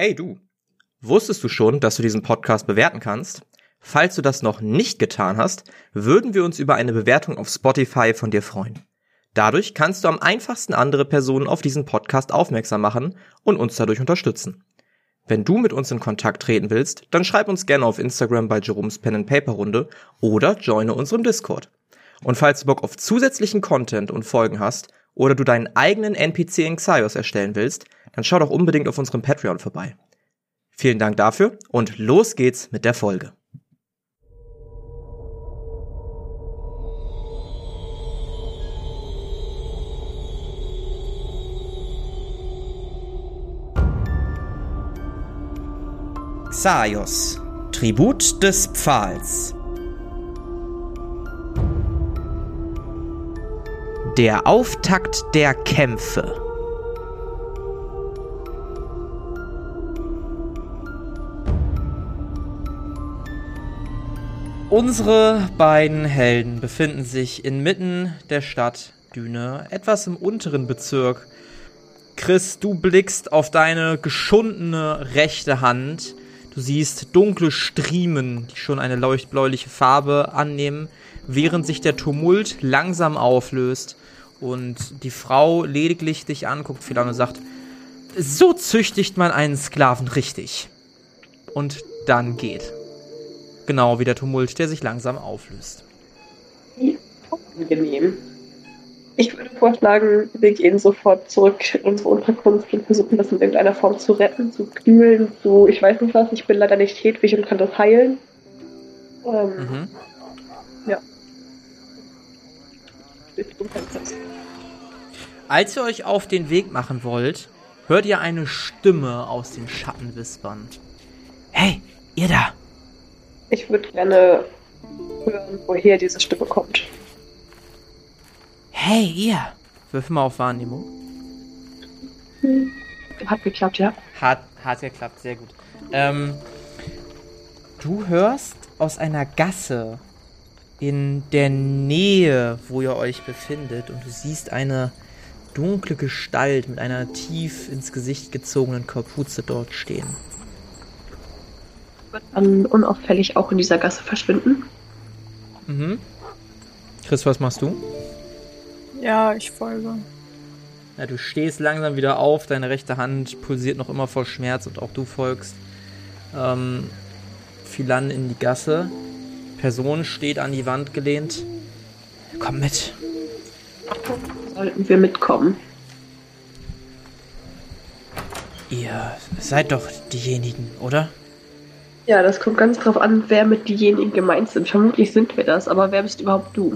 Hey du, wusstest du schon, dass du diesen Podcast bewerten kannst? Falls du das noch nicht getan hast, würden wir uns über eine Bewertung auf Spotify von dir freuen. Dadurch kannst du am einfachsten andere Personen auf diesen Podcast aufmerksam machen und uns dadurch unterstützen. Wenn du mit uns in Kontakt treten willst, dann schreib uns gerne auf Instagram bei Jerome's Pen and Paper Runde oder joine unserem Discord. Und falls du Bock auf zusätzlichen Content und Folgen hast oder du deinen eigenen NPC in Xaios erstellen willst, dann schau doch unbedingt auf unserem Patreon vorbei. Vielen Dank dafür und los geht's mit der Folge. Xaios, Tribut des Pfahls. Der Auftakt der Kämpfe. Unsere beiden Helden befinden sich inmitten der Stadt Düne, etwas im unteren Bezirk. Chris, du blickst auf deine geschundene rechte Hand. Du siehst dunkle Striemen, die schon eine leuchtbläuliche Farbe annehmen, während sich der Tumult langsam auflöst und die Frau lediglich dich anguckt, Philan, und sagt, so züchtigt man einen Sklaven richtig. Und dann geht. Genau wie der Tumult, der sich langsam auflöst. Angenehm. Ich würde vorschlagen, wir gehen sofort zurück in unsere Unterkunft und versuchen das in irgendeiner Form zu retten, zu kühlen, zu, ich weiß nicht was, ich bin leider nicht Hedwig und kann das heilen. Ähm, mhm. Ja. Als ihr euch auf den Weg machen wollt, hört ihr eine Stimme aus den Schatten wispern. Hey, ihr da! Ich würde gerne hören, woher diese Stimme kommt. Hey, ihr! Wirf mal auf Wahrnehmung. Hm. Hat geklappt, ja. Hat, hat geklappt, sehr gut. Ähm, du hörst aus einer Gasse in der Nähe, wo ihr euch befindet, und du siehst eine dunkle Gestalt mit einer tief ins Gesicht gezogenen Kapuze dort stehen wird dann unauffällig auch in dieser Gasse verschwinden. Mhm. Chris, was machst du? Ja, ich folge. Ja, du stehst langsam wieder auf, deine rechte Hand pulsiert noch immer vor Schmerz und auch du folgst ähm, Philan in die Gasse. Person steht an die Wand gelehnt. Komm mit. Sollten wir mitkommen? Ihr seid doch diejenigen, oder? Ja, das kommt ganz drauf an, wer mit diejenigen gemeint sind. Vermutlich sind wir das, aber wer bist überhaupt du?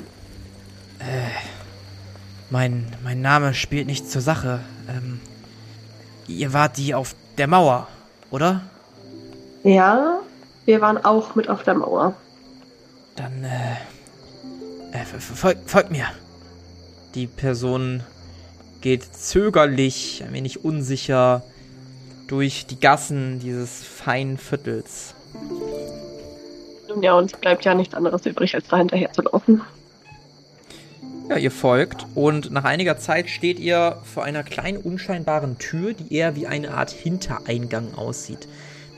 Äh, mein, mein Name spielt nicht zur Sache. Ähm, ihr wart die auf der Mauer, oder? Ja, wir waren auch mit auf der Mauer. Dann, äh, äh folgt folg mir. Die Person geht zögerlich, ein wenig unsicher durch die Gassen dieses feinen Viertels. Ja, uns bleibt ja nichts anderes übrig, als da hinterher zu laufen. Ja, ihr folgt und nach einiger Zeit steht ihr vor einer kleinen unscheinbaren Tür, die eher wie eine Art Hintereingang aussieht.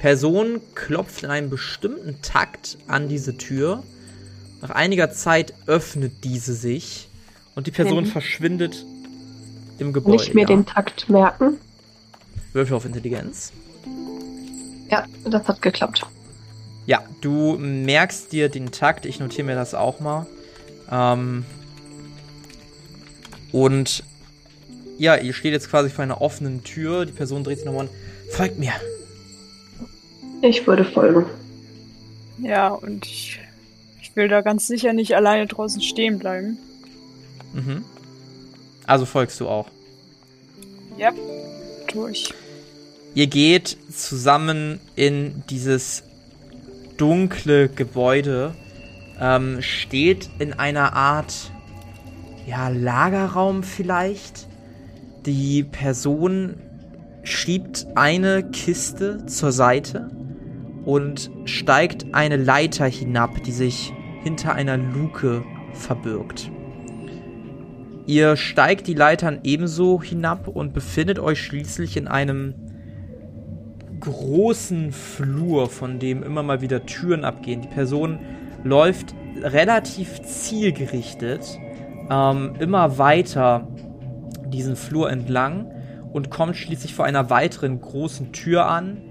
Person klopft in einem bestimmten Takt an diese Tür. Nach einiger Zeit öffnet diese sich und die Person mhm. verschwindet im Gebäude. Nicht mir ja. den Takt merken. Würfel auf Intelligenz. Ja, das hat geklappt. Ja, du merkst dir den Takt. Ich notiere mir das auch mal. Ähm und ja, ihr steht jetzt quasi vor einer offenen Tür. Die Person dreht sich nochmal an. Folgt mir. Ich würde folgen. Ja, und ich, ich will da ganz sicher nicht alleine draußen stehen bleiben. Mhm. Also folgst du auch. Ja, durch. Ihr geht zusammen in dieses dunkle Gebäude, ähm, steht in einer Art, ja, Lagerraum vielleicht. Die Person schiebt eine Kiste zur Seite und steigt eine Leiter hinab, die sich hinter einer Luke verbirgt. Ihr steigt die Leitern ebenso hinab und befindet euch schließlich in einem großen Flur, von dem immer mal wieder Türen abgehen. Die Person läuft relativ zielgerichtet ähm, immer weiter diesen Flur entlang und kommt schließlich vor einer weiteren großen Tür an,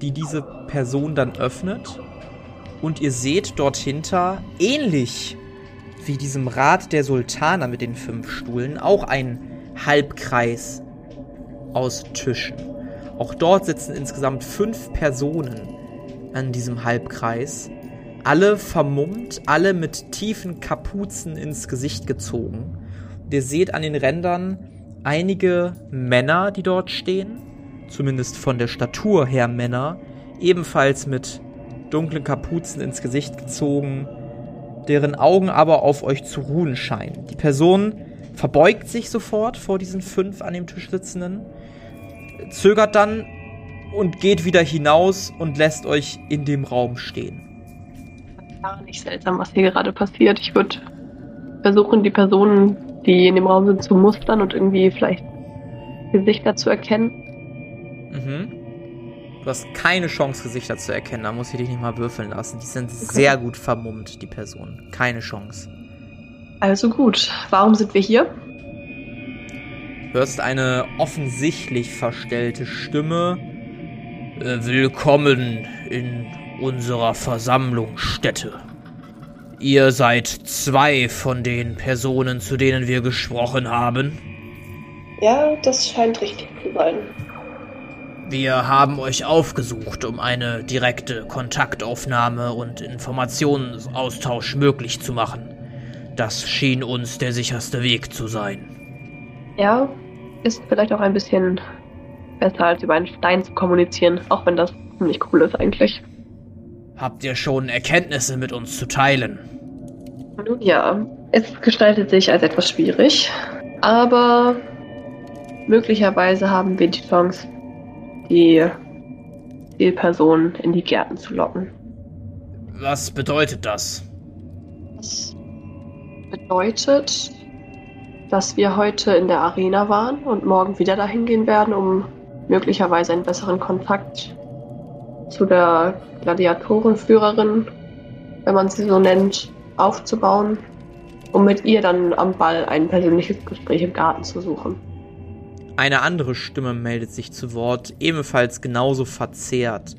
die diese Person dann öffnet. Und ihr seht dort hinter, ähnlich wie diesem Rad der Sultaner mit den fünf Stuhlen, auch ein Halbkreis aus Tischen. Auch dort sitzen insgesamt fünf Personen an diesem Halbkreis. Alle vermummt, alle mit tiefen Kapuzen ins Gesicht gezogen. Und ihr seht an den Rändern einige Männer, die dort stehen. Zumindest von der Statur her Männer. Ebenfalls mit dunklen Kapuzen ins Gesicht gezogen, deren Augen aber auf euch zu ruhen scheinen. Die Person verbeugt sich sofort vor diesen fünf an dem Tisch sitzenden, zögert dann und geht wieder hinaus und lässt euch in dem Raum stehen. Gar nicht seltsam, was hier gerade passiert. Ich würde versuchen, die Personen, die in dem Raum sind, zu mustern und irgendwie vielleicht Gesichter zu erkennen. Mhm. Du hast keine Chance, Gesichter zu erkennen. Da muss ich dich nicht mal würfeln lassen. Die sind okay. sehr gut vermummt, die Personen. Keine Chance. Also gut. Warum sind wir hier? Hörst eine offensichtlich verstellte Stimme. Äh, willkommen in unserer Versammlungsstätte. Ihr seid zwei von den Personen, zu denen wir gesprochen haben. Ja, das scheint richtig zu sein. Wir haben euch aufgesucht, um eine direkte Kontaktaufnahme und Informationsaustausch möglich zu machen. Das schien uns der sicherste Weg zu sein. Ja, ist vielleicht auch ein bisschen besser, als über einen Stein zu kommunizieren, auch wenn das ziemlich cool ist eigentlich. Habt ihr schon Erkenntnisse mit uns zu teilen? Nun ja, es gestaltet sich als etwas schwierig, aber möglicherweise haben wir die Chance, die Zielperson in die Gärten zu locken. Was bedeutet das? Das bedeutet, dass wir heute in der Arena waren und morgen wieder dahin gehen werden, um möglicherweise einen besseren Kontakt zu der Gladiatorenführerin, wenn man sie so nennt, aufzubauen, um mit ihr dann am Ball ein persönliches Gespräch im Garten zu suchen. Eine andere Stimme meldet sich zu Wort, ebenfalls genauso verzehrt.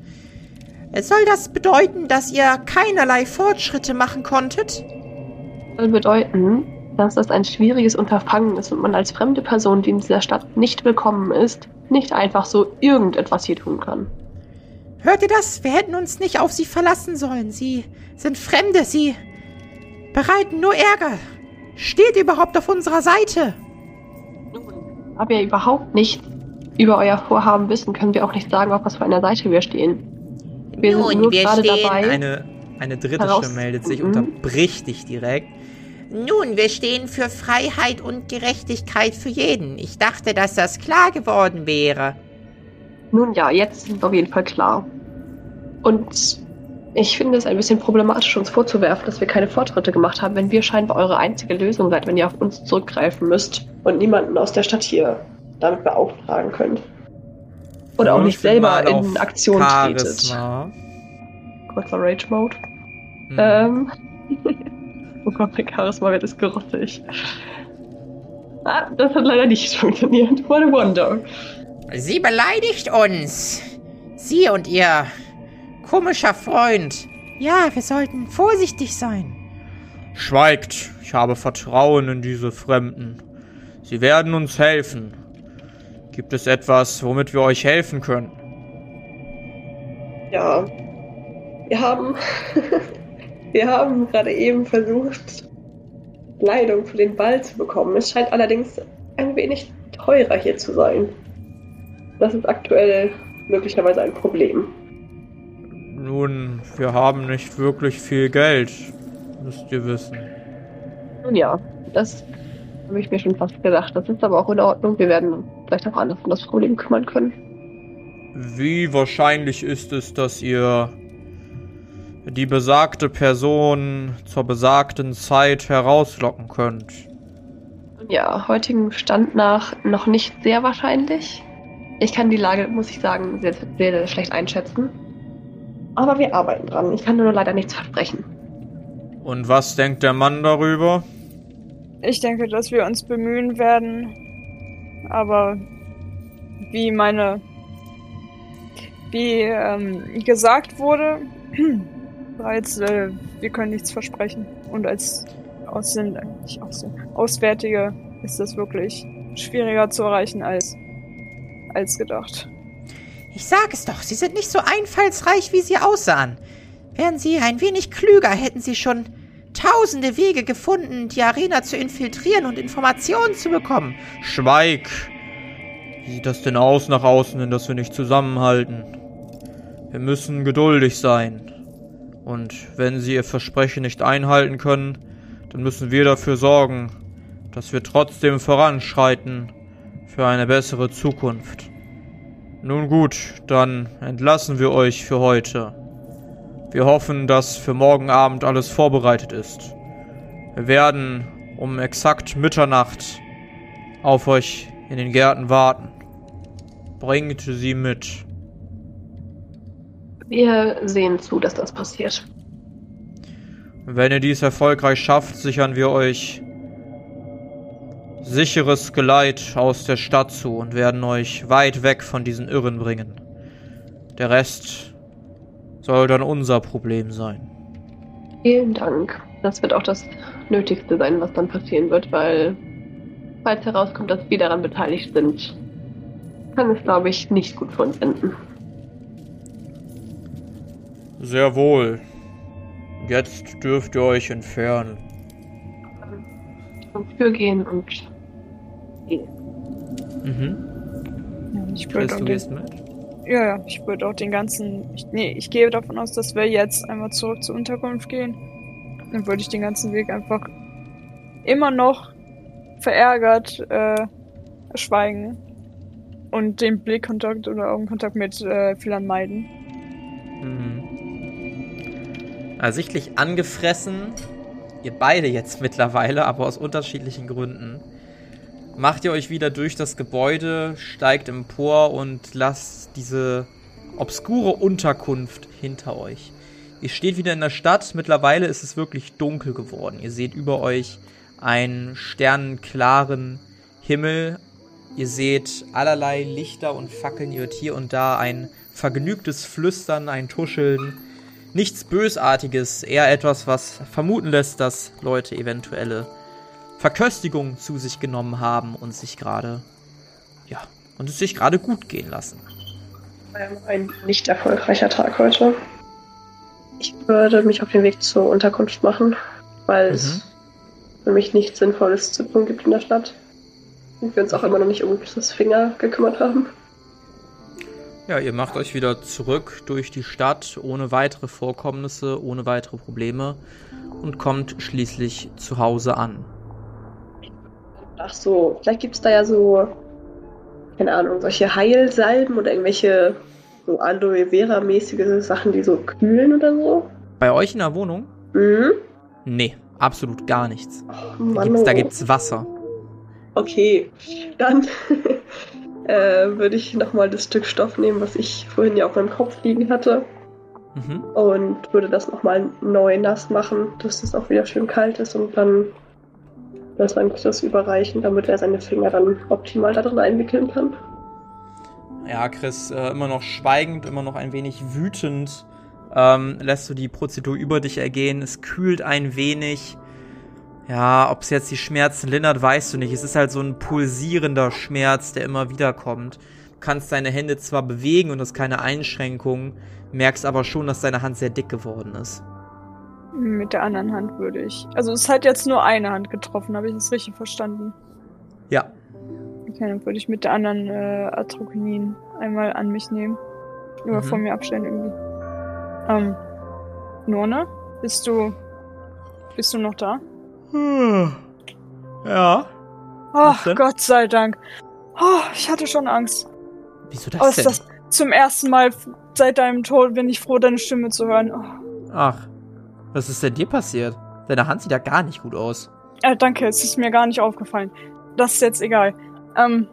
Soll das bedeuten, dass ihr keinerlei Fortschritte machen konntet? Soll bedeuten, dass das ein schwieriges Unterfangen ist und man als fremde Person, die in dieser Stadt nicht willkommen ist, nicht einfach so irgendetwas hier tun kann. Hört ihr das? Wir hätten uns nicht auf sie verlassen sollen. Sie sind Fremde, sie bereiten nur Ärger. Steht überhaupt auf unserer Seite? Da wir überhaupt nicht über euer Vorhaben wissen, können wir auch nicht sagen, auf was für einer Seite wir stehen. Wir Nun, sind nur gerade dabei. Eine, eine dritte Stimme meldet sich, und unterbricht dich direkt. Nun, wir stehen für Freiheit und Gerechtigkeit für jeden. Ich dachte, dass das klar geworden wäre. Nun ja, jetzt ist es auf jeden Fall klar. Und ich finde es ein bisschen problematisch, uns vorzuwerfen, dass wir keine Fortschritte gemacht haben, wenn wir scheinbar eure einzige Lösung seid, wenn ihr auf uns zurückgreifen müsst und niemanden aus der Stadt hier damit beauftragen könnt. Oder auch nicht selber in Aktion Charisma. tretet. Kurzer Rage-Mode. Hm. Ähm. oh Gott, mein Charisma wird es gerottig. Ah, das hat leider nicht funktioniert. What a wonder. Sie beleidigt uns. Sie und ihr komischer Freund. Ja, wir sollten vorsichtig sein. Schweigt, ich habe Vertrauen in diese Fremden. Sie werden uns helfen. Gibt es etwas, womit wir euch helfen können? Ja, wir haben, wir haben gerade eben versucht, Kleidung für den Ball zu bekommen. Es scheint allerdings ein wenig teurer hier zu sein. Das ist aktuell möglicherweise ein Problem. Nun, wir haben nicht wirklich viel Geld, müsst ihr wissen. Nun ja, das habe ich mir schon fast gedacht. Das ist aber auch in Ordnung. Wir werden vielleicht auch anders um das Problem kümmern können. Wie wahrscheinlich ist es, dass ihr die besagte Person zur besagten Zeit herauslocken könnt? Ja, heutigen Stand nach noch nicht sehr wahrscheinlich. Ich kann die Lage, muss ich sagen, sehr, sehr, sehr schlecht einschätzen. Aber wir arbeiten dran. Ich kann nur leider nichts versprechen. Und was denkt der Mann darüber? Ich denke, dass wir uns bemühen werden. Aber wie meine. Wie ähm, gesagt wurde, bereits, äh, wir können nichts versprechen. Und als Aussehen, nicht Aussehen, Auswärtige ist das wirklich schwieriger zu erreichen als, als gedacht. Ich sag es doch, Sie sind nicht so einfallsreich, wie Sie aussahen. Wären Sie ein wenig klüger, hätten Sie schon tausende Wege gefunden, die Arena zu infiltrieren und Informationen zu bekommen. Schweig! Wie sieht das denn aus nach außen, hin, dass wir nicht zusammenhalten? Wir müssen geduldig sein. Und wenn Sie Ihr Versprechen nicht einhalten können, dann müssen wir dafür sorgen, dass wir trotzdem voranschreiten für eine bessere Zukunft. Nun gut, dann entlassen wir euch für heute. Wir hoffen, dass für morgen Abend alles vorbereitet ist. Wir werden um exakt Mitternacht auf euch in den Gärten warten. Bringt sie mit. Wir sehen zu, dass das passiert. Wenn ihr dies erfolgreich schafft, sichern wir euch sicheres Geleit aus der Stadt zu und werden euch weit weg von diesen Irren bringen. Der Rest soll dann unser Problem sein. Vielen Dank. Das wird auch das Nötigste sein, was dann passieren wird, weil falls herauskommt, dass wir daran beteiligt sind, kann es, glaube ich, nicht gut für uns enden. Sehr wohl. Jetzt dürft ihr euch entfernen. Zum Tür gehen und gehen. Mhm. Ja, ich würde du den, gehst mit? ja, ja, ich würde auch den ganzen. Ich, nee, ich gehe davon aus, dass wir jetzt einmal zurück zur Unterkunft gehen. Dann würde ich den ganzen Weg einfach immer noch verärgert äh, schweigen und den Blickkontakt oder Augenkontakt mit äh, Philan meiden. Mhm. Ersichtlich angefressen, ihr beide jetzt mittlerweile, aber aus unterschiedlichen Gründen, macht ihr euch wieder durch das Gebäude, steigt empor und lasst diese obskure Unterkunft hinter euch. Ihr steht wieder in der Stadt, mittlerweile ist es wirklich dunkel geworden. Ihr seht über euch einen sternenklaren Himmel. Ihr seht allerlei Lichter und Fackeln. Ihr hört hier und da ein vergnügtes Flüstern, ein Tuscheln. Nichts Bösartiges, eher etwas, was vermuten lässt, dass Leute eventuelle Verköstigung zu sich genommen haben und sich gerade, ja, und es sich gerade gut gehen lassen. Ähm, Ein nicht erfolgreicher Tag heute. Ich würde mich auf den Weg zur Unterkunft machen, weil Mhm. es für mich nichts Sinnvolles zu tun gibt in der Stadt. Und wir uns auch immer noch nicht um das Finger gekümmert haben. Ja, ihr macht euch wieder zurück durch die Stadt ohne weitere Vorkommnisse, ohne weitere Probleme und kommt schließlich zu Hause an. Ach so, vielleicht gibt es da ja so, keine Ahnung, solche Heilsalben oder irgendwelche so Aloe Vera-mäßige Sachen, die so kühlen oder so. Bei euch in der Wohnung? Mhm. Nee, absolut gar nichts. Oh, Da Mann, gibt's, da oh. gibt's Wasser. Okay, dann äh, würde ich nochmal das Stück Stoff nehmen, was ich vorhin ja auf meinem Kopf liegen hatte. Mhm. Und würde das nochmal neu nass machen, dass es auch wieder schön kalt ist und dann das an Chris überreichen, damit er seine Finger dann optimal da drin einwickeln kann. Ja, Chris, äh, immer noch schweigend, immer noch ein wenig wütend, ähm, lässt du die Prozedur über dich ergehen. Es kühlt ein wenig. Ja, ob es jetzt die Schmerzen lindert, weißt du nicht. Es ist halt so ein pulsierender Schmerz, der immer wieder kommt. Du kannst deine Hände zwar bewegen und das ist keine Einschränkung, merkst aber schon, dass deine Hand sehr dick geworden ist. Mit der anderen Hand würde ich. Also es hat jetzt nur eine Hand getroffen, habe ich das richtig verstanden? Ja, Okay, dann würde ich mit der anderen äh, Atrokinin einmal an mich nehmen. Oder Mhm. von mir abstellen irgendwie. Ähm, Norne, bist du. Bist du noch da? Ja. Ach, denn? Gott sei Dank. Oh, ich hatte schon Angst. Wieso Oh, das ist denn? das zum ersten Mal seit deinem Tod bin ich froh, deine Stimme zu hören. Oh. Ach, was ist denn dir passiert? Deine Hand sieht ja gar nicht gut aus. Äh, danke, es ist mir gar nicht aufgefallen. Das ist jetzt egal. Ähm,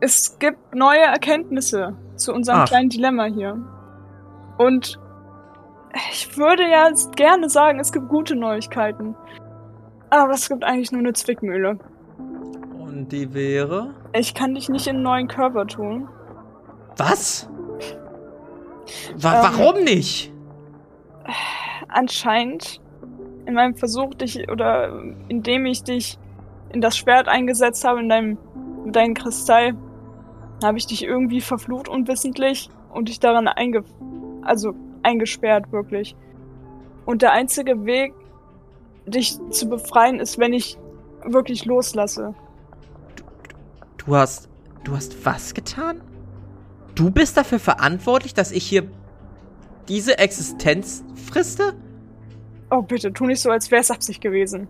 Es gibt neue Erkenntnisse zu unserem Ach. kleinen Dilemma hier. Und ich würde ja gerne sagen, es gibt gute Neuigkeiten. Aber es gibt eigentlich nur eine Zwickmühle. Und die wäre? Ich kann dich nicht in einen neuen Körper tun. Was? Wa Ähm. warum nicht? Anscheinend in meinem Versuch, dich oder indem ich dich in das Schwert eingesetzt habe, in deinem, in deinen Kristall, habe ich dich irgendwie verflucht unwissentlich und dich daran einge also eingesperrt wirklich. Und der einzige Weg, dich zu befreien, ist, wenn ich wirklich loslasse. Du hast. Du hast was getan? Du bist dafür verantwortlich, dass ich hier diese Existenz friste? Oh, bitte, tu nicht so, als wäre es Absicht gewesen.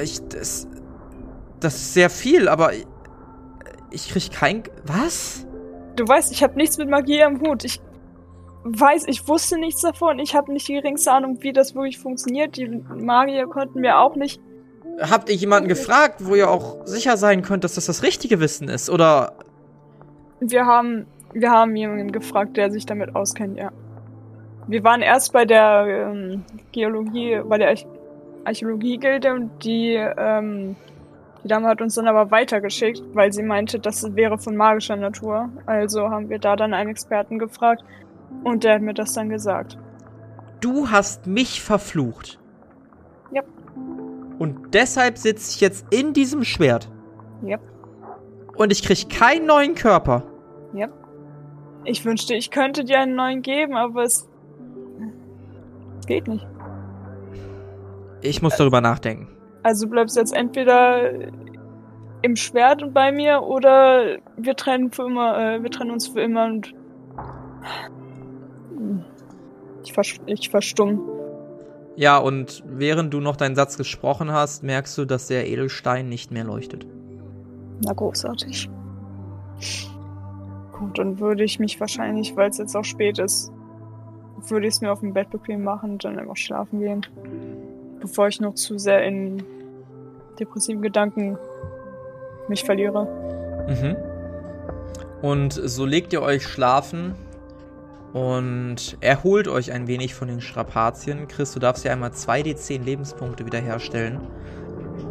Ich. Das. Das ist sehr viel, aber. Ich, ich krieg kein. Was? Du weißt, ich habe nichts mit Magie am Hut. Ich weiß, ich wusste nichts davon. Ich habe nicht die geringste Ahnung, wie das wirklich funktioniert. Die Magier konnten mir auch nicht. Habt ihr jemanden gefragt, wo ihr auch sicher sein könnt, dass das das richtige Wissen ist? Oder. Wir haben, wir haben jemanden gefragt, der sich damit auskennt, ja. Wir waren erst bei der ähm, Geologie, bei der Arch Archäologie-Gilde und die, ähm, die Dame hat uns dann aber weitergeschickt, weil sie meinte, das wäre von magischer Natur. Also haben wir da dann einen Experten gefragt und der hat mir das dann gesagt. Du hast mich verflucht. Ja. Und deshalb sitze ich jetzt in diesem Schwert. Ja. Und ich krieg keinen neuen Körper. Ich wünschte, ich könnte dir einen neuen geben, aber es geht nicht. Ich muss darüber nachdenken. Also du bleibst jetzt entweder im Schwert und bei mir oder wir trennen für immer, äh, wir trennen uns für immer und ich, vers ich verstumm. Ja, und während du noch deinen Satz gesprochen hast, merkst du, dass der Edelstein nicht mehr leuchtet. Na großartig. Gut, dann würde ich mich wahrscheinlich, weil es jetzt auch spät ist, würde ich es mir auf dem Bett bequem machen und dann einfach schlafen gehen. Bevor ich noch zu sehr in depressiven Gedanken mich verliere. Mhm. Und so legt ihr euch schlafen und erholt euch ein wenig von den Strapazien. Chris, du darfst ja einmal 2d10 Lebenspunkte wiederherstellen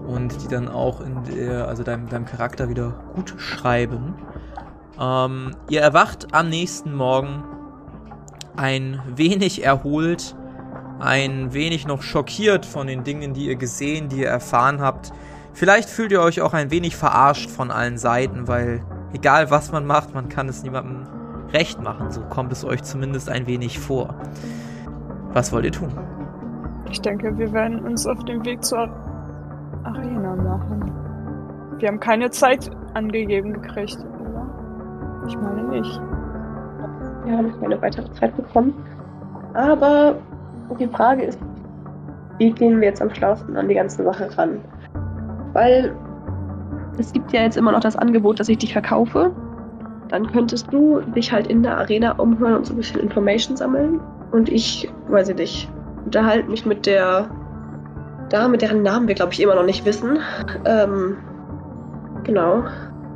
und die dann auch in der, also deinem, deinem Charakter wieder gut schreiben. Ähm, ihr erwacht am nächsten Morgen ein wenig erholt, ein wenig noch schockiert von den Dingen, die ihr gesehen, die ihr erfahren habt. Vielleicht fühlt ihr euch auch ein wenig verarscht von allen Seiten, weil egal was man macht, man kann es niemandem recht machen. So kommt es euch zumindest ein wenig vor. Was wollt ihr tun? Ich denke, wir werden uns auf den Weg zur Arena machen. Wir haben keine Zeit angegeben gekriegt, oder? Ich meine nicht. Wir haben keine weitere Zeit bekommen. Aber die Frage ist, wie gehen wir jetzt am schlausten an die ganze Sache ran? Weil es gibt ja jetzt immer noch das Angebot, dass ich dich verkaufe. Dann könntest du dich halt in der Arena umhören und so ein bisschen Information sammeln. Und ich, weiß ich nicht, unterhalte mich mit der Dame, deren Namen wir, glaube ich, immer noch nicht wissen. Ähm, genau.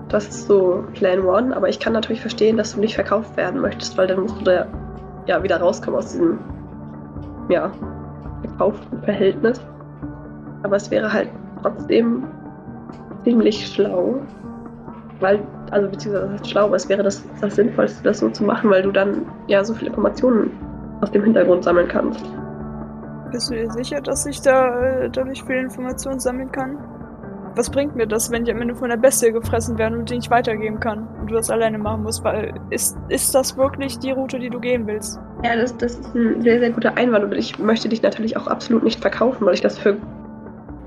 Das ist so Plan One. Aber ich kann natürlich verstehen, dass du nicht verkauft werden möchtest, weil dann musst du da ja wieder rauskommen aus diesem, ja, verkauften Verhältnis. Aber es wäre halt trotzdem ziemlich schlau, weil, also beziehungsweise das ist schlau, aber es wäre das, das Sinnvollste, das so zu machen, weil du dann ja so viele Informationen aus dem Hintergrund sammeln kannst. Bist du dir sicher, dass ich da äh, dadurch viele Informationen sammeln kann? Was bringt mir das, wenn ich am Ende von der Bestie gefressen werde und die nicht weitergeben kann und du das alleine machen musst? Weil ist, ist das wirklich die Route, die du gehen willst? Ja, das, das ist ein sehr, sehr guter Einwand und ich möchte dich natürlich auch absolut nicht verkaufen, weil ich das für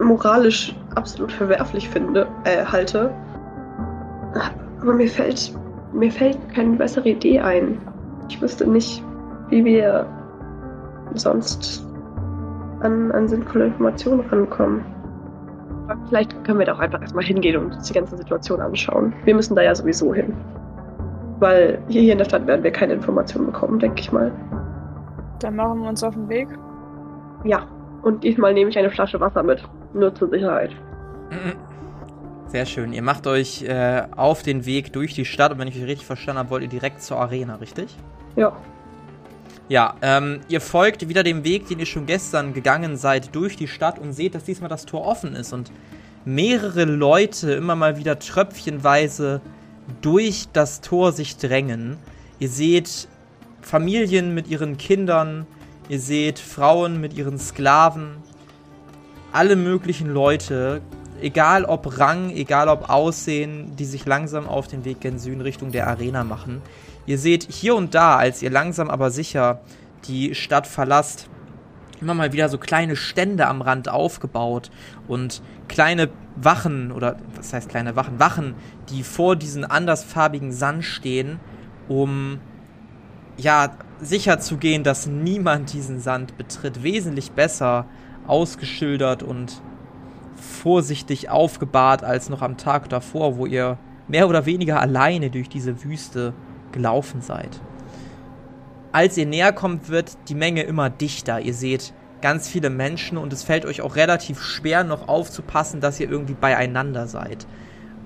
moralisch absolut verwerflich finde, äh, halte. Aber mir fällt, mir fällt keine bessere Idee ein. Ich wüsste nicht, wie wir sonst an, an sinnvolle Informationen rankommen. Aber vielleicht können wir da auch einfach erstmal hingehen und uns die ganze Situation anschauen. Wir müssen da ja sowieso hin. Weil hier, hier in der Stadt werden wir keine Informationen bekommen, denke ich mal. Dann machen wir uns auf den Weg. Ja, und diesmal nehme ich eine Flasche Wasser mit. Nur zur Sicherheit. Sehr schön. Ihr macht euch äh, auf den Weg durch die Stadt und wenn ich euch richtig verstanden habe, wollt ihr direkt zur Arena, richtig? Ja. Ja, ähm, ihr folgt wieder dem Weg, den ihr schon gestern gegangen seid, durch die Stadt und seht, dass diesmal das Tor offen ist und mehrere Leute immer mal wieder tröpfchenweise durch das Tor sich drängen. Ihr seht Familien mit ihren Kindern, ihr seht Frauen mit ihren Sklaven, alle möglichen Leute, egal ob Rang, egal ob Aussehen, die sich langsam auf den Weg gen Süden Richtung der Arena machen. Ihr seht hier und da, als ihr langsam aber sicher die Stadt verlasst, immer mal wieder so kleine Stände am Rand aufgebaut und kleine Wachen oder was heißt kleine Wachen? Wachen, die vor diesen andersfarbigen Sand stehen, um ja sicher zu gehen, dass niemand diesen Sand betritt. Wesentlich besser ausgeschildert und vorsichtig aufgebahrt als noch am Tag davor, wo ihr mehr oder weniger alleine durch diese Wüste gelaufen seid. Als ihr näher kommt, wird die Menge immer dichter. Ihr seht ganz viele Menschen und es fällt euch auch relativ schwer, noch aufzupassen, dass ihr irgendwie beieinander seid.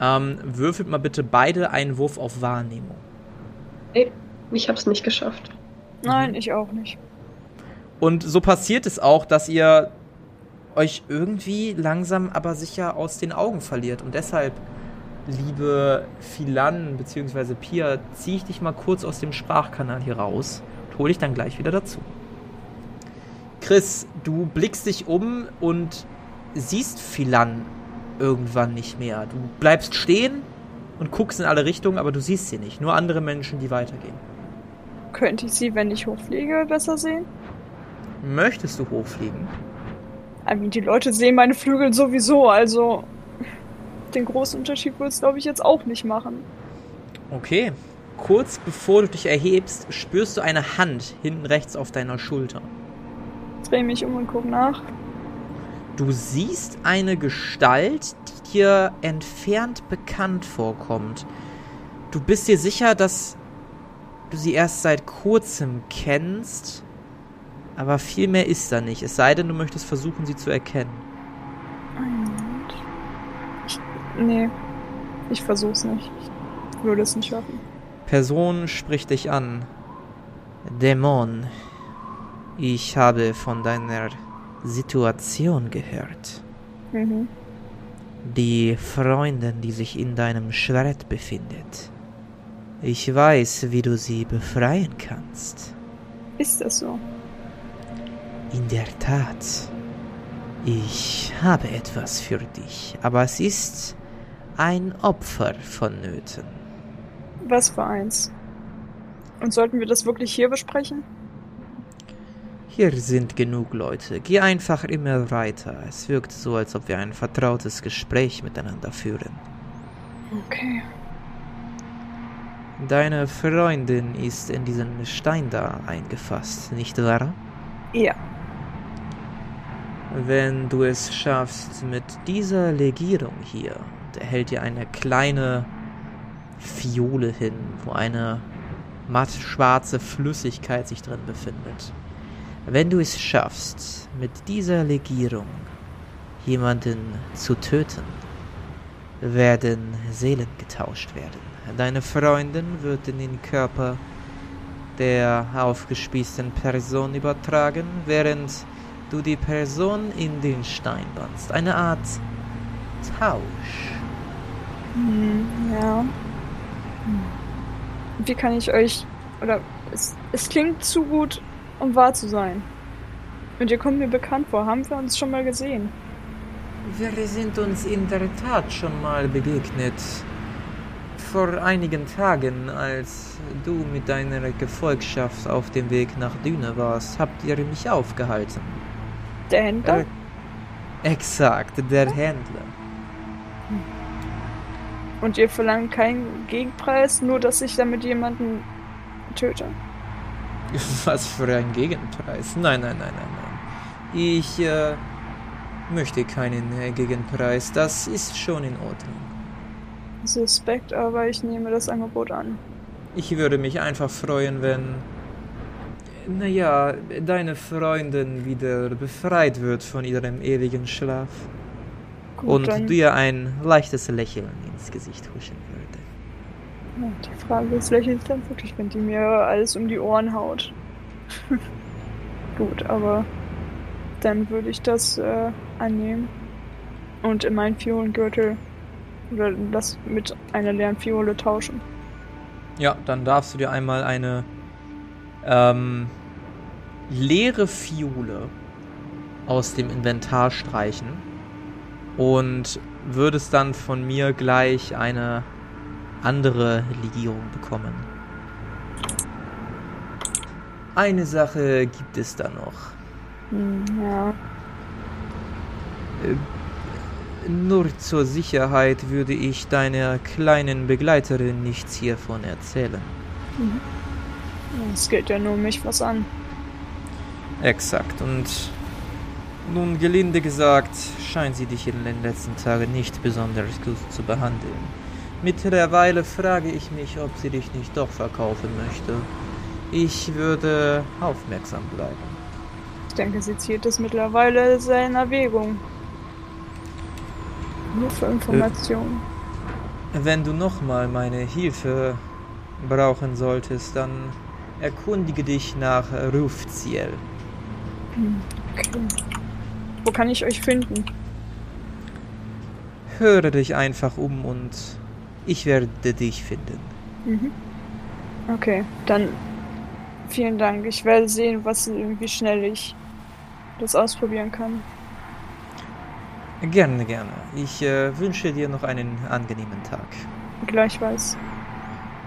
Ähm, würfelt mal bitte beide einen Wurf auf Wahrnehmung. Ey, ich hab's nicht geschafft. Nein, ich auch nicht. Und so passiert es auch, dass ihr euch irgendwie langsam aber sicher aus den Augen verliert. Und deshalb, liebe Philan bzw. Pia, ziehe ich dich mal kurz aus dem Sprachkanal hier raus und hole dich dann gleich wieder dazu. Chris, du blickst dich um und siehst Philan irgendwann nicht mehr. Du bleibst stehen und guckst in alle Richtungen, aber du siehst sie nicht. Nur andere Menschen, die weitergehen. Könnte ich sie, wenn ich hochfliege, besser sehen? Möchtest du hochfliegen? Die Leute sehen meine Flügel sowieso, also den großen Unterschied wird es, glaube ich, jetzt auch nicht machen. Okay. Kurz bevor du dich erhebst, spürst du eine Hand hinten rechts auf deiner Schulter. Dreh mich um und guck nach. Du siehst eine Gestalt, die dir entfernt bekannt vorkommt. Du bist dir sicher, dass du sie erst seit kurzem kennst, aber viel mehr ist da nicht, es sei denn, du möchtest versuchen, sie zu erkennen. Ich, nee, ich versuch's nicht. Ich würde es nicht schaffen. Person spricht dich an. Dämon, ich habe von deiner Situation gehört. Mhm. Die Freundin, die sich in deinem Schwert befindet. Ich weiß, wie du sie befreien kannst. Ist das so? In der Tat. Ich habe etwas für dich, aber es ist ein Opfer vonnöten. Was für eins? Und sollten wir das wirklich hier besprechen? Hier sind genug Leute. Geh einfach immer weiter. Es wirkt so, als ob wir ein vertrautes Gespräch miteinander führen. Okay. Deine Freundin ist in diesen Stein da eingefasst, nicht wahr? Ja. Wenn du es schaffst mit dieser Legierung hier, er hält dir eine kleine Fiole hin, wo eine matt schwarze Flüssigkeit sich drin befindet. Wenn du es schaffst, mit dieser Legierung jemanden zu töten, werden Seelen getauscht werden. Deine Freundin wird in den Körper der aufgespießten Person übertragen, während du die Person in den Stein bannst. Eine Art Tausch. Hm, ja. Hm. Wie kann ich euch. Oder es, es klingt zu gut, um wahr zu sein. Und ihr kommt mir bekannt vor. Haben wir uns schon mal gesehen? Wir sind uns in der Tat schon mal begegnet. Vor einigen Tagen, als du mit deiner Gefolgschaft auf dem Weg nach Düne warst, habt ihr mich aufgehalten. Der Händler? Äh, exakt, der Händler. Und ihr verlangt keinen Gegenpreis, nur dass ich damit jemanden töte? Was für ein Gegenpreis? Nein, nein, nein, nein, nein. Ich äh, möchte keinen äh, Gegenpreis. Das ist schon in Ordnung. Suspekt, aber ich nehme das Angebot an. Ich würde mich einfach freuen, wenn, naja, deine Freundin wieder befreit wird von ihrem ewigen Schlaf. Gut, und dann, dir ein leichtes Lächeln ins Gesicht huschen würde. die Frage ist, lächelt dann wirklich, wenn die mir alles um die Ohren haut. Gut, aber dann würde ich das äh, annehmen und in meinen Fiolengürtel oder das mit einer leeren Fiole tauschen. Ja, dann darfst du dir einmal eine ähm, leere Fiole aus dem Inventar streichen und würdest dann von mir gleich eine andere Legierung bekommen. Eine Sache gibt es da noch. Hm, ja, Nur zur Sicherheit würde ich deiner kleinen Begleiterin nichts hiervon erzählen. es geht ja nur mich was an. Exakt. Und nun gelinde gesagt, scheint sie dich in den letzten Tagen nicht besonders gut zu behandeln. Mittlerweile frage ich mich, ob sie dich nicht doch verkaufen möchte. Ich würde aufmerksam bleiben. Ich denke, sie zieht es mittlerweile sehr in Erwägung. Nur für Informationen. Wenn du nochmal meine Hilfe brauchen solltest, dann erkundige dich nach Rufziel. Okay. Wo kann ich euch finden? Höre dich einfach um und ich werde dich finden. Mhm. Okay, dann vielen Dank. Ich werde sehen, was wie schnell ich das ausprobieren kann. Gerne, gerne. Ich äh, wünsche dir noch einen angenehmen Tag. Gleichfalls.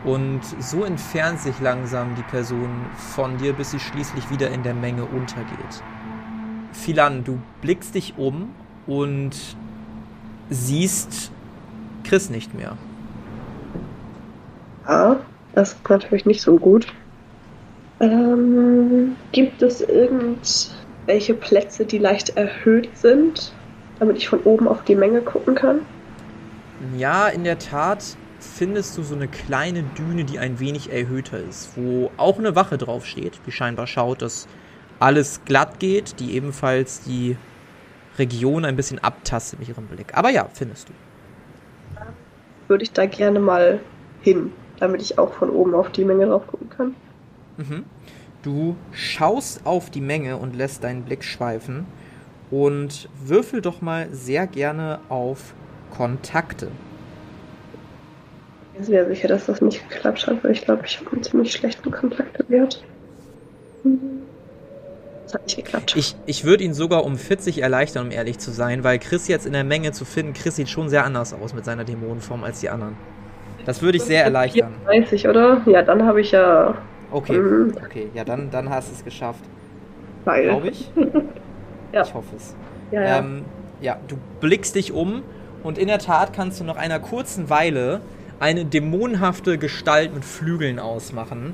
Und so entfernt sich langsam die Person von dir, bis sie schließlich wieder in der Menge untergeht. Philan, du blickst dich um und siehst Chris nicht mehr. Ja, das ist natürlich nicht so gut. Ähm, gibt es irgendwelche Plätze, die leicht erhöht sind, damit ich von oben auf die Menge gucken kann? Ja, in der Tat findest du so eine kleine Düne, die ein wenig erhöhter ist, wo auch eine Wache draufsteht, die scheinbar schaut, dass alles glatt geht, die ebenfalls die Region ein bisschen abtastet mit ihrem Blick. Aber ja, findest du. Würde ich da gerne mal hin, damit ich auch von oben auf die Menge drauf gucken kann. Mhm. Du schaust auf die Menge und lässt deinen Blick schweifen und würfel doch mal sehr gerne auf Kontakte. Ich bin sehr sicher, dass das nicht geklappt hat, weil ich glaube, ich habe einen ziemlich schlechten Kontaktewert. Das hat nicht geklappt. Ich, ich würde ihn sogar um 40 erleichtern, um ehrlich zu sein, weil Chris jetzt in der Menge zu finden, Chris sieht schon sehr anders aus mit seiner Dämonenform als die anderen. Das würde ich sehr erleichtern. 34, oder? Ja, dann habe ich ja. Okay, Mhm. okay, ja, dann, dann hast du es geschafft. Weil. Glaube ich. Ja. Ich hoffe es. Ja, ja. Ähm, ja, du blickst dich um und in der Tat kannst du nach einer kurzen Weile eine dämonenhafte Gestalt mit Flügeln ausmachen,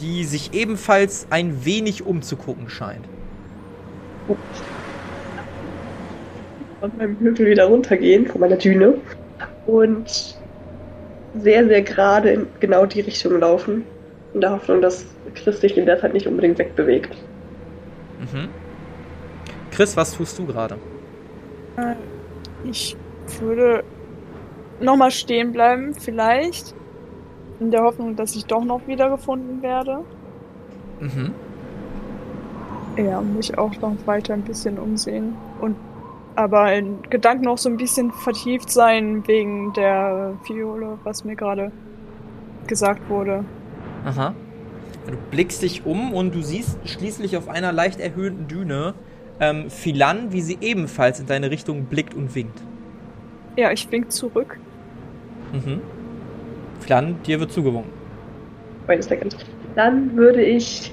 die sich ebenfalls ein wenig umzugucken scheint. von meinem Hügel wieder runtergehen, von meiner Düne. Und sehr, sehr gerade in genau die Richtung laufen. In der Hoffnung, dass Chris sich in der Zeit nicht unbedingt wegbewegt. Mhm. Chris, was tust du gerade? Ich würde nochmal stehen bleiben, vielleicht. In der Hoffnung, dass ich doch noch wiedergefunden werde. Mhm. Ja, mich auch noch weiter ein bisschen umsehen. Und aber in Gedanken noch so ein bisschen vertieft sein wegen der Fiole, was mir gerade gesagt wurde. Aha. Du blickst dich um und du siehst schließlich auf einer leicht erhöhten Düne ähm, Philan, wie sie ebenfalls in deine Richtung blickt und winkt. Ja, ich wink zurück. Mhm. Philan, dir wird zugewunken. Wait a second. Dann würde ich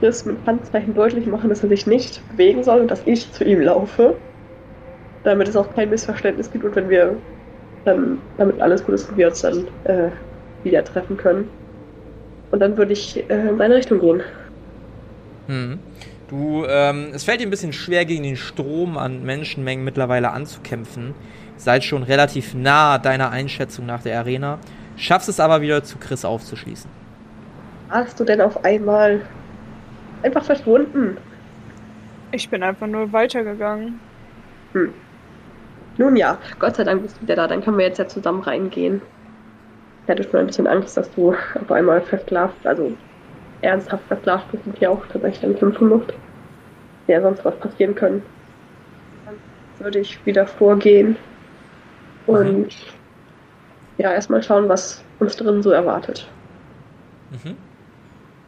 Chris mit Handzeichen deutlich machen, dass er sich nicht bewegen soll und dass ich zu ihm laufe. Damit es auch kein Missverständnis gibt und wenn wir dann, damit alles gut ist, wir uns dann äh, wieder treffen können. Und dann würde ich äh, in seine Richtung gehen. Mhm. Du, ähm, es fällt dir ein bisschen schwer, gegen den Strom an Menschenmengen mittlerweile anzukämpfen. Seid schon relativ nah deiner Einschätzung nach der Arena. Schaffst es aber wieder zu Chris aufzuschließen. Warst du denn auf einmal einfach verschwunden? Ich bin einfach nur weitergegangen. Hm. Nun ja, Gott sei Dank bist du wieder da, dann können wir jetzt ja zusammen reingehen. Ich hatte schon ein bisschen Angst, dass du auf einmal versklavt, also ernsthaft versklavt bist und hier auch tatsächlich dann kämpfen musst. Ja, sonst was passieren können. Dann würde ich wieder vorgehen und ja, erstmal schauen, was uns drin so erwartet. Mhm.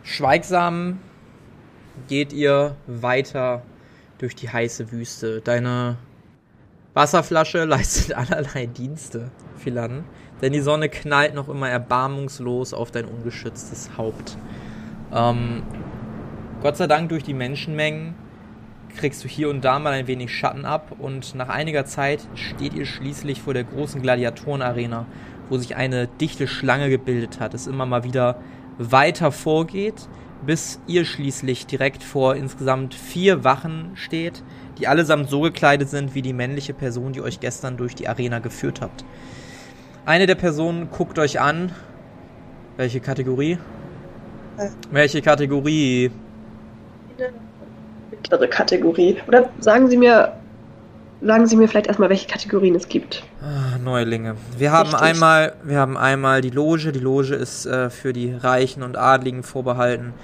Schweigsam geht ihr weiter durch die heiße Wüste. Deine Wasserflasche leistet allerlei Dienste, Philan, denn die Sonne knallt noch immer erbarmungslos auf dein ungeschütztes Haupt. Ähm, Gott sei Dank durch die Menschenmengen kriegst du hier und da mal ein wenig Schatten ab und nach einiger Zeit steht ihr schließlich vor der großen Gladiatorenarena, wo sich eine dichte Schlange gebildet hat, es immer mal wieder weiter vorgeht, bis ihr schließlich direkt vor insgesamt vier Wachen steht, die allesamt so gekleidet sind wie die männliche Person, die euch gestern durch die Arena geführt habt. Eine der Personen guckt euch an. Welche Kategorie? Äh. Welche Kategorie? Mittlere Kategorie. Oder sagen Sie mir, sagen Sie mir vielleicht erstmal, welche Kategorien es gibt. Ah, Neulinge. Wir haben Richtig. einmal, wir haben einmal die Loge. Die Loge ist äh, für die Reichen und Adligen vorbehalten.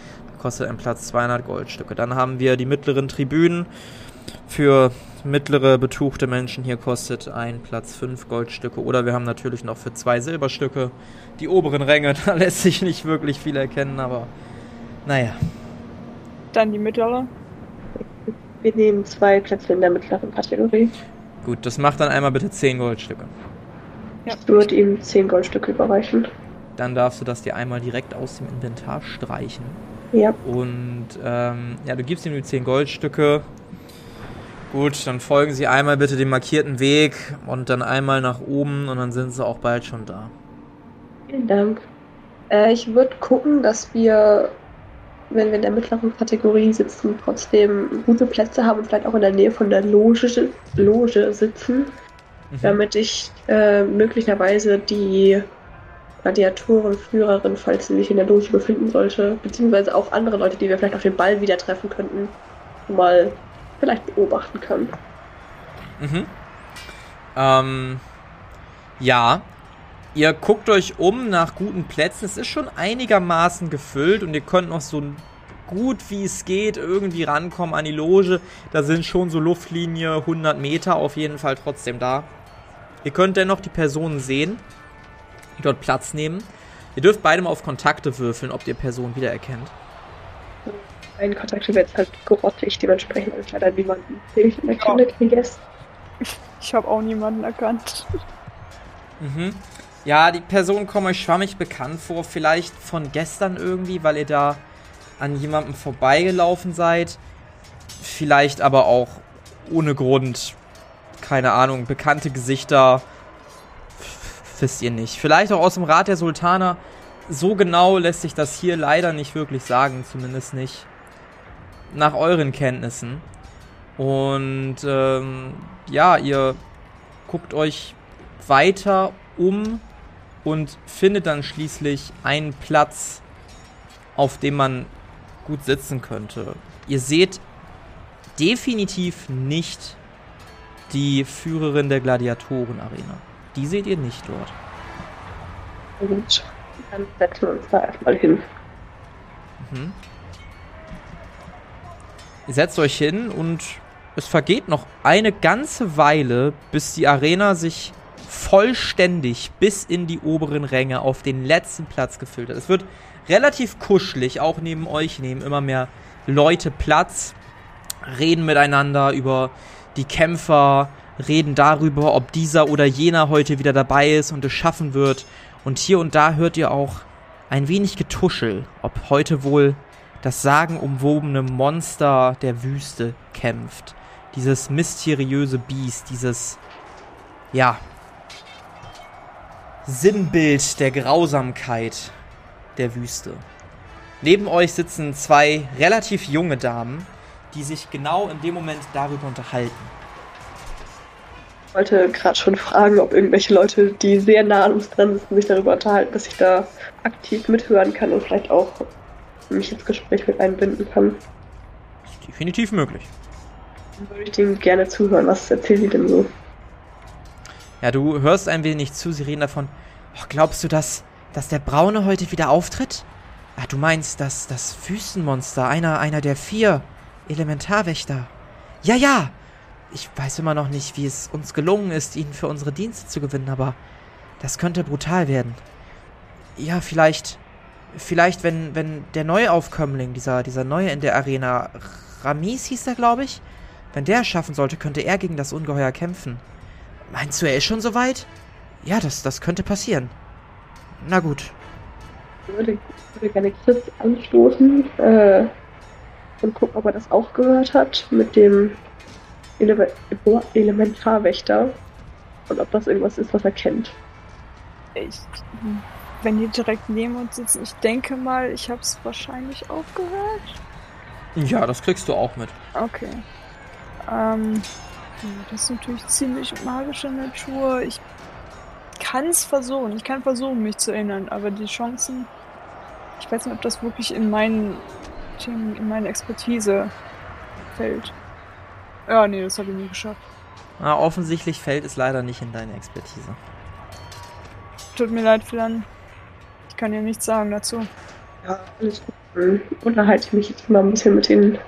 Kostet ein Platz 200 Goldstücke. Dann haben wir die mittleren Tribünen. Für mittlere betuchte Menschen hier kostet ein Platz 5 Goldstücke. Oder wir haben natürlich noch für zwei Silberstücke die oberen Ränge. Da lässt sich nicht wirklich viel erkennen, aber naja. Dann die mittlere. Wir nehmen zwei Plätze in der mittleren Kategorie. Gut, das macht dann einmal bitte 10 Goldstücke. Ja. Ich würde ihm zehn Goldstücke überreichen. Dann darfst du das dir einmal direkt aus dem Inventar streichen. Ja. Und ähm, ja, du gibst ihm die 10 Goldstücke. Gut, dann folgen sie einmal bitte dem markierten Weg und dann einmal nach oben und dann sind sie auch bald schon da. Vielen Dank. Äh, ich würde gucken, dass wir, wenn wir in der mittleren Kategorie sitzen, trotzdem gute Plätze haben und vielleicht auch in der Nähe von der Loge, Loge sitzen, Mhm. damit ich äh, möglicherweise die Gladiatorenführerin, falls sie sich in der Loge befinden sollte, beziehungsweise auch andere Leute, die wir vielleicht auf dem Ball wieder treffen könnten, mal vielleicht beobachten kann. Mhm. Ähm, ja. Ihr guckt euch um nach guten Plätzen. Es ist schon einigermaßen gefüllt und ihr könnt noch so gut wie es geht irgendwie rankommen an die Loge. Da sind schon so Luftlinie 100 Meter auf jeden Fall trotzdem da. Ihr könnt dennoch die Personen sehen, die dort Platz nehmen. Ihr dürft beide mal auf Kontakte würfeln, ob ihr Personen wiedererkennt. Ein Kontakt wird jetzt halt grottig, dementsprechend ich leider niemanden, den ich erkenne, Krieges. Ich habe auch niemanden erkannt. Mhm. Ja, die Personen kommen euch schwammig bekannt vor. Vielleicht von gestern irgendwie, weil ihr da an jemandem vorbeigelaufen seid. Vielleicht aber auch ohne Grund. Keine Ahnung, bekannte Gesichter. Wisst ihr nicht. Vielleicht auch aus dem Rat der Sultaner. So genau lässt sich das hier leider nicht wirklich sagen. Zumindest nicht nach euren Kenntnissen. Und ähm, ja, ihr guckt euch weiter um und findet dann schließlich einen Platz, auf dem man gut sitzen könnte. Ihr seht definitiv nicht die Führerin der Gladiatorenarena. Die seht ihr nicht dort. Und dann setzen wir uns da erstmal hin. Mhm. Ihr setzt euch hin und es vergeht noch eine ganze Weile, bis die Arena sich vollständig bis in die oberen Ränge auf den letzten Platz gefüllt hat. Es wird relativ kuschelig, auch neben euch nehmen immer mehr Leute Platz, reden miteinander über die Kämpfer, reden darüber, ob dieser oder jener heute wieder dabei ist und es schaffen wird. Und hier und da hört ihr auch ein wenig Getuschel, ob heute wohl das sagenumwobene Monster der Wüste kämpft. Dieses mysteriöse Biest, dieses, ja, Sinnbild der Grausamkeit der Wüste. Neben euch sitzen zwei relativ junge Damen, die sich genau in dem Moment darüber unterhalten. Ich wollte gerade schon fragen, ob irgendwelche Leute, die sehr nah an uns dran sitzen, sich darüber unterhalten, dass ich da aktiv mithören kann und vielleicht auch mich ins Gespräch mit einbinden kann. Ist definitiv möglich. Dann würde ich denen gerne zuhören. Was erzählen die denn so? Ja, du hörst ein wenig zu, sie reden davon. Oh, glaubst du, dass, dass der Braune heute wieder auftritt? Ah, du meinst, dass das Wüstenmonster, einer, einer der vier Elementarwächter. Ja, ja! Ich weiß immer noch nicht, wie es uns gelungen ist, ihn für unsere Dienste zu gewinnen, aber das könnte brutal werden. Ja, vielleicht. Vielleicht, wenn, wenn der Neuaufkömmling, dieser, dieser Neue in der Arena, Ramis hieß er, glaube ich, wenn der es schaffen sollte, könnte er gegen das Ungeheuer kämpfen. Meinst du, er ist schon soweit? Ja, das, das könnte passieren. Na gut. Ich würde, würde gerne Chris anstoßen äh, und gucken, ob er das auch gehört hat mit dem Ele Elementarwächter und ob das irgendwas ist, was er kennt. Ich, wenn die direkt neben uns sitzen, ich denke mal, ich habe es wahrscheinlich auch gehört. Ja, das kriegst du auch mit. Okay. Ähm, das ist natürlich ziemlich magische Natur. Ich kann es versuchen. Ich kann versuchen, mich zu erinnern, aber die Chancen. Ich weiß nicht, ob das wirklich in meinen in meine Expertise fällt. Ja, nee, das habe ich nie geschafft. Ah, offensichtlich fällt es leider nicht in deine Expertise. Tut mir leid, Flan. Ich kann dir nichts sagen dazu. Ja, alles gut. Dann unterhalte ich mich jetzt mal ein bisschen mit den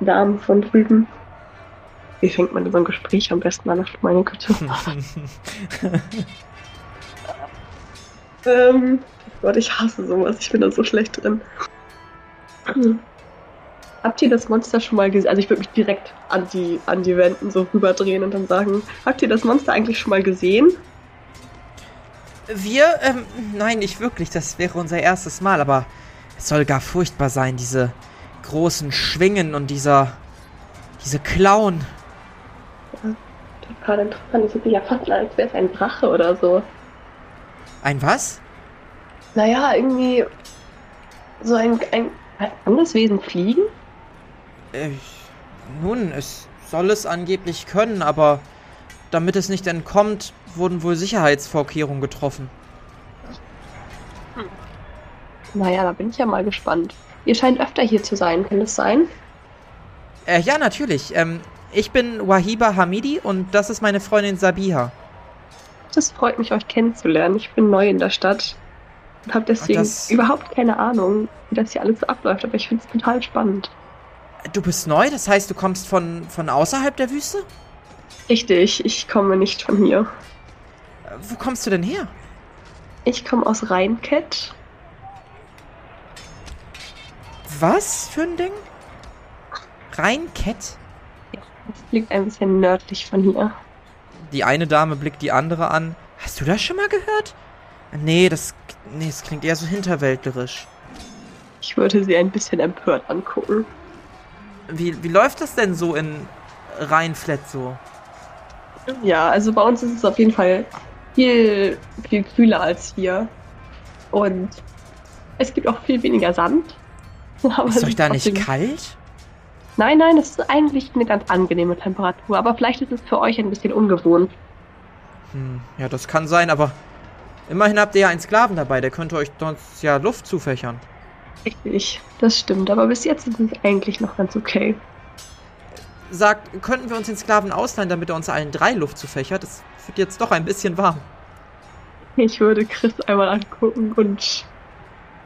Damen von drüben. Wie fängt man so ein Gespräch am besten an? Meine Güte. ähm, Gott, ich hasse sowas. Ich bin da so schlecht drin. Habt ihr das Monster schon mal gesehen? Also ich würde mich direkt an die, an die Wänden so rüberdrehen und dann sagen, habt ihr das Monster eigentlich schon mal gesehen? Wir? Ähm, nein, nicht wirklich. Das wäre unser erstes Mal, aber es soll gar furchtbar sein, diese großen Schwingen und dieser. diese Klauen. Total interessant. Das sieht sich ja fast an, als wäre es ein Drache oder so. Ein was? Naja, irgendwie so ein, ein kann das Wesen fliegen? Äh, nun, es soll es angeblich können, aber damit es nicht entkommt, wurden wohl Sicherheitsvorkehrungen getroffen. Hm. Naja, da bin ich ja mal gespannt. Ihr scheint öfter hier zu sein, kann das sein? Äh, ja, natürlich. Ähm, ich bin Wahiba Hamidi und das ist meine Freundin Sabiha. Das freut mich, euch kennenzulernen. Ich bin neu in der Stadt und habe deswegen das... überhaupt keine Ahnung, wie das hier alles so abläuft, aber ich finde es total spannend. Du bist neu, das heißt, du kommst von, von außerhalb der Wüste? Richtig, ich komme nicht von hier. Wo kommst du denn her? Ich komme aus Rheinkett. Was für ein Ding? Rheinkett? Das liegt ein bisschen nördlich von hier. Die eine Dame blickt die andere an. Hast du das schon mal gehört? Nee, das, nee, das klingt eher so hinterwäldlerisch. Ich würde sie ein bisschen empört angucken. Wie, wie läuft das denn so in Rheinflett so? Ja, also bei uns ist es auf jeden Fall viel, viel kühler als hier. Und es gibt auch viel weniger Sand. Ist euch da nicht kalt? Nein, nein, es ist eigentlich eine ganz angenehme Temperatur. Aber vielleicht ist es für euch ein bisschen ungewohnt. Hm, ja, das kann sein, aber immerhin habt ihr ja einen Sklaven dabei, der könnte euch sonst ja Luft zufächern. Richtig, das stimmt. Aber bis jetzt ist es eigentlich noch ganz okay. Sagt, könnten wir uns den Sklaven ausleihen, damit er uns allen drei Luft zufächert? Es wird jetzt doch ein bisschen warm. Ich würde Chris einmal angucken und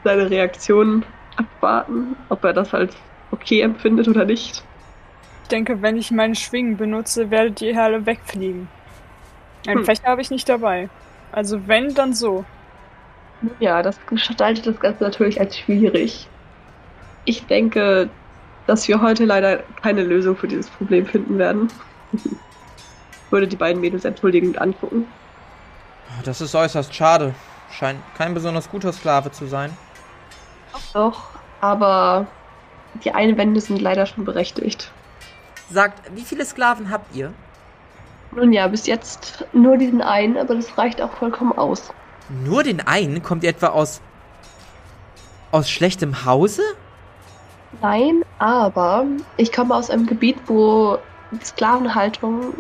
seine Reaktion abwarten, ob er das als okay empfindet oder nicht. Ich denke, wenn ich meine Schwingen benutze, werdet ihr alle wegfliegen. Ein hm. Fächer habe ich nicht dabei. Also wenn, dann so. Ja, das gestaltet das Ganze natürlich als schwierig. Ich denke, dass wir heute leider keine Lösung für dieses Problem finden werden. Würde die beiden Mädels entschuldigend angucken. Das ist äußerst schade. Scheint kein besonders guter Sklave zu sein. Doch, aber die Einwände sind leider schon berechtigt. Sagt, wie viele Sklaven habt ihr? Nun ja, bis jetzt nur diesen einen, aber das reicht auch vollkommen aus. Nur den einen? Kommt ihr etwa aus. aus schlechtem Hause? Nein, aber ich komme aus einem Gebiet, wo Sklavenhaltung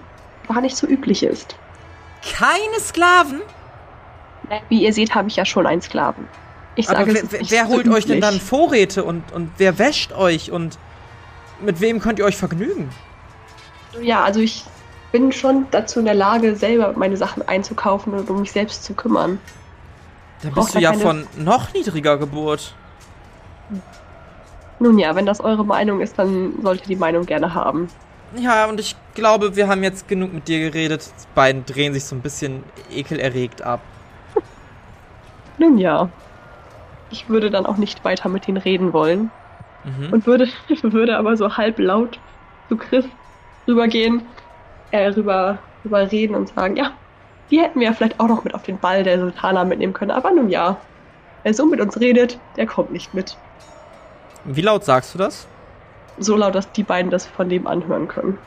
gar nicht so üblich ist. Keine Sklaven? Wie ihr seht, habe ich ja schon einen Sklaven. Ich sage, aber wer, wer holt euch denn dann Vorräte und, und wer wäscht euch und mit wem könnt ihr euch vergnügen? Ja, also ich bin schon dazu in der Lage, selber meine Sachen einzukaufen und um mich selbst zu kümmern. Da Braucht bist du ja keine- von noch niedriger Geburt. Nun ja, wenn das eure Meinung ist, dann sollt ihr die Meinung gerne haben. Ja, und ich glaube, wir haben jetzt genug mit dir geredet. Die beiden drehen sich so ein bisschen ekelerregt ab. Nun ja. Ich würde dann auch nicht weiter mit ihnen reden wollen. Mhm. Und würde, würde aber so halblaut zu Chris rübergehen, äh, rüber, rüber reden und sagen, ja, die hätten wir ja vielleicht auch noch mit auf den Ball der Sultana mitnehmen können. Aber nun ja, wer so mit uns redet, der kommt nicht mit. Wie laut sagst du das? So laut, dass die beiden das von dem anhören können.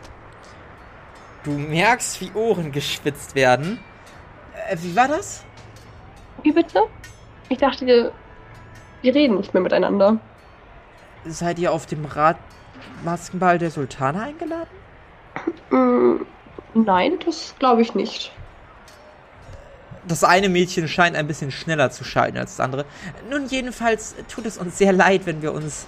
Du merkst, wie Ohren gespitzt werden. Äh, wie war das? Wie bitte? Ich dachte, wir, wir reden nicht mehr miteinander. Seid ihr auf dem Radmaskenball der Sultana eingeladen? Mm, nein, das glaube ich nicht. Das eine Mädchen scheint ein bisschen schneller zu schalten als das andere. Nun, jedenfalls tut es uns sehr leid, wenn wir uns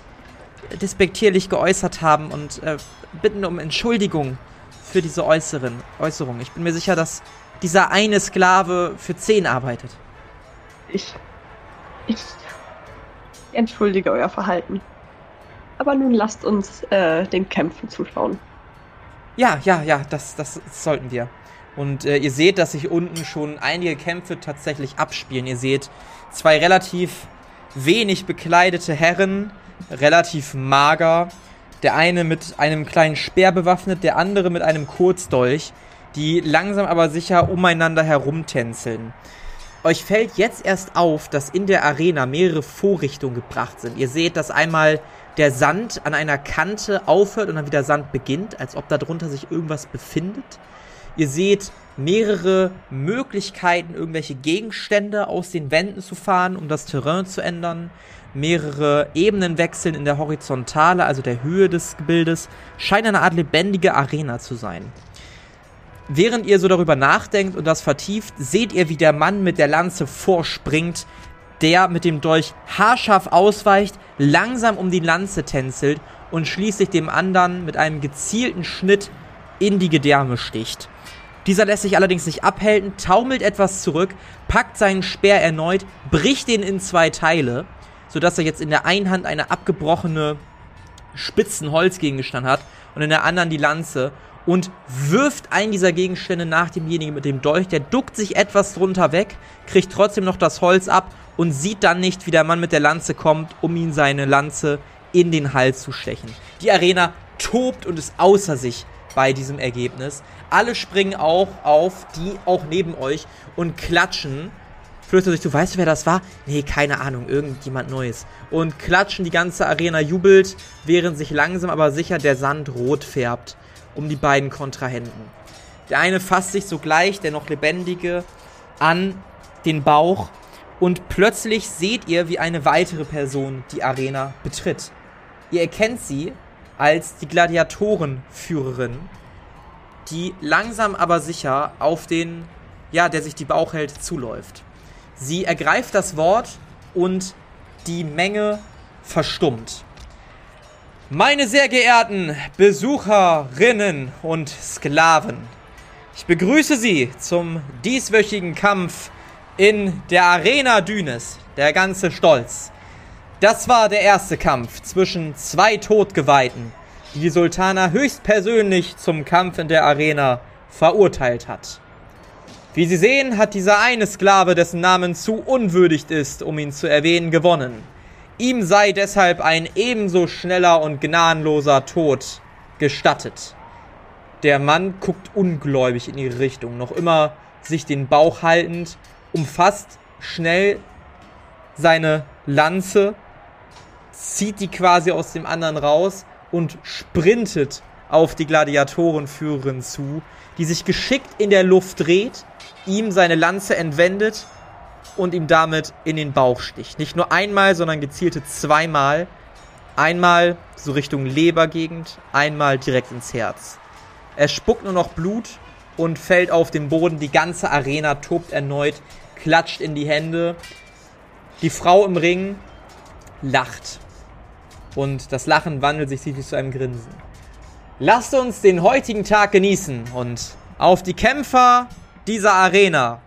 despektierlich geäußert haben und äh, bitten um Entschuldigung für diese äußeren Äußerung. Ich bin mir sicher, dass dieser eine Sklave für zehn arbeitet. Ich. Ich entschuldige euer Verhalten. Aber nun lasst uns äh, den Kämpfen zuschauen. Ja, ja, ja, das, das sollten wir. Und äh, ihr seht, dass sich unten schon einige Kämpfe tatsächlich abspielen. Ihr seht zwei relativ wenig bekleidete Herren, relativ mager. Der eine mit einem kleinen Speer bewaffnet, der andere mit einem Kurzdolch, die langsam aber sicher umeinander herumtänzeln. Euch fällt jetzt erst auf, dass in der Arena mehrere Vorrichtungen gebracht sind. Ihr seht, dass einmal der Sand an einer Kante aufhört und dann wieder Sand beginnt, als ob darunter sich irgendwas befindet. Ihr seht mehrere Möglichkeiten, irgendwelche Gegenstände aus den Wänden zu fahren, um das Terrain zu ändern. Mehrere Ebenenwechseln in der Horizontale, also der Höhe des Gebildes, scheint eine Art lebendige Arena zu sein. Während ihr so darüber nachdenkt und das vertieft, seht ihr, wie der Mann mit der Lanze vorspringt, der mit dem Dolch haarscharf ausweicht, langsam um die Lanze tänzelt und schließlich dem anderen mit einem gezielten Schnitt in die Gedärme sticht. Dieser lässt sich allerdings nicht abhalten, taumelt etwas zurück, packt seinen Speer erneut, bricht ihn in zwei Teile, sodass er jetzt in der einen Hand eine abgebrochene spitzen Holzgegenstand hat und in der anderen die Lanze und wirft einen dieser Gegenstände nach demjenigen mit dem Dolch. Der duckt sich etwas drunter weg, kriegt trotzdem noch das Holz ab und sieht dann nicht, wie der Mann mit der Lanze kommt, um ihn seine Lanze in den Hals zu stechen. Die Arena tobt und ist außer sich bei diesem Ergebnis. Alle springen auch auf, die auch neben euch und klatschen. Flüstert sich, du weißt, wer das war? Nee, keine Ahnung, irgendjemand Neues. Und klatschen, die ganze Arena jubelt, während sich langsam aber sicher der Sand rot färbt um die beiden Kontrahenten. Der eine fasst sich sogleich, der noch lebendige, an den Bauch und plötzlich seht ihr, wie eine weitere Person die Arena betritt. Ihr erkennt sie als die Gladiatorenführerin, die langsam aber sicher auf den, ja, der sich die Bauch hält, zuläuft. Sie ergreift das Wort und die Menge verstummt. Meine sehr geehrten Besucherinnen und Sklaven, ich begrüße Sie zum dieswöchigen Kampf in der Arena Dünes, der ganze Stolz. Das war der erste Kampf zwischen zwei Todgeweihten, die die Sultana höchstpersönlich zum Kampf in der Arena verurteilt hat. Wie Sie sehen, hat dieser eine Sklave, dessen Namen zu unwürdig ist, um ihn zu erwähnen, gewonnen. Ihm sei deshalb ein ebenso schneller und gnadenloser Tod gestattet. Der Mann guckt ungläubig in ihre Richtung, noch immer sich den Bauch haltend, umfasst schnell seine Lanze, zieht die quasi aus dem anderen raus und sprintet auf die Gladiatorenführerin zu, die sich geschickt in der Luft dreht, ihm seine Lanze entwendet und ihm damit in den Bauch sticht. Nicht nur einmal, sondern gezielte zweimal. Einmal so Richtung Lebergegend, einmal direkt ins Herz. Er spuckt nur noch Blut und fällt auf den Boden. Die ganze Arena tobt erneut, klatscht in die Hände. Die Frau im Ring lacht. Und das Lachen wandelt sich schließlich zu einem Grinsen. Lasst uns den heutigen Tag genießen und auf die Kämpfer dieser Arena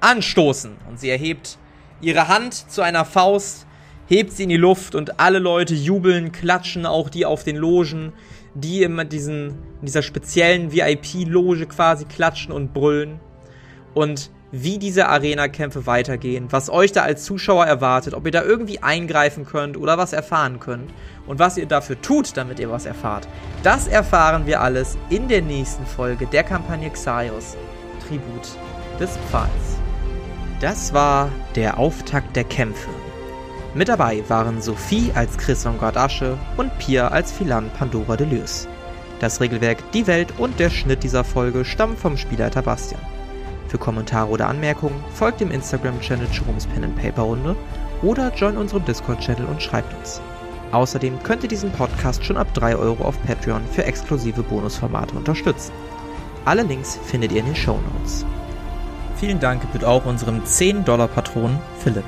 anstoßen. Und sie erhebt ihre Hand zu einer Faust, hebt sie in die Luft und alle Leute jubeln, klatschen, auch die auf den Logen, die in, diesen, in dieser speziellen VIP-Loge quasi klatschen und brüllen. Und wie diese Arena-Kämpfe weitergehen, was euch da als Zuschauer erwartet, ob ihr da irgendwie eingreifen könnt oder was erfahren könnt und was ihr dafür tut, damit ihr was erfahrt. Das erfahren wir alles in der nächsten Folge der Kampagne Xaios, Tribut des Pfahls. Das war der Auftakt der Kämpfe. Mit dabei waren Sophie als Chris Gardasche und Pia als Philan Pandora Deleuze. Das Regelwerk, die Welt und der Schnitt dieser Folge stammen vom Spielleiter Bastian. Für Kommentare oder Anmerkungen folgt dem Instagram-Channel Jerome's Pen and Paper Runde oder join unserem Discord-Channel und schreibt uns. Außerdem könnt ihr diesen Podcast schon ab 3 Euro auf Patreon für exklusive Bonusformate unterstützen. Alle Links findet ihr in den Show Notes. Vielen Dank gebührt auch unserem 10-Dollar-Patron Philipp.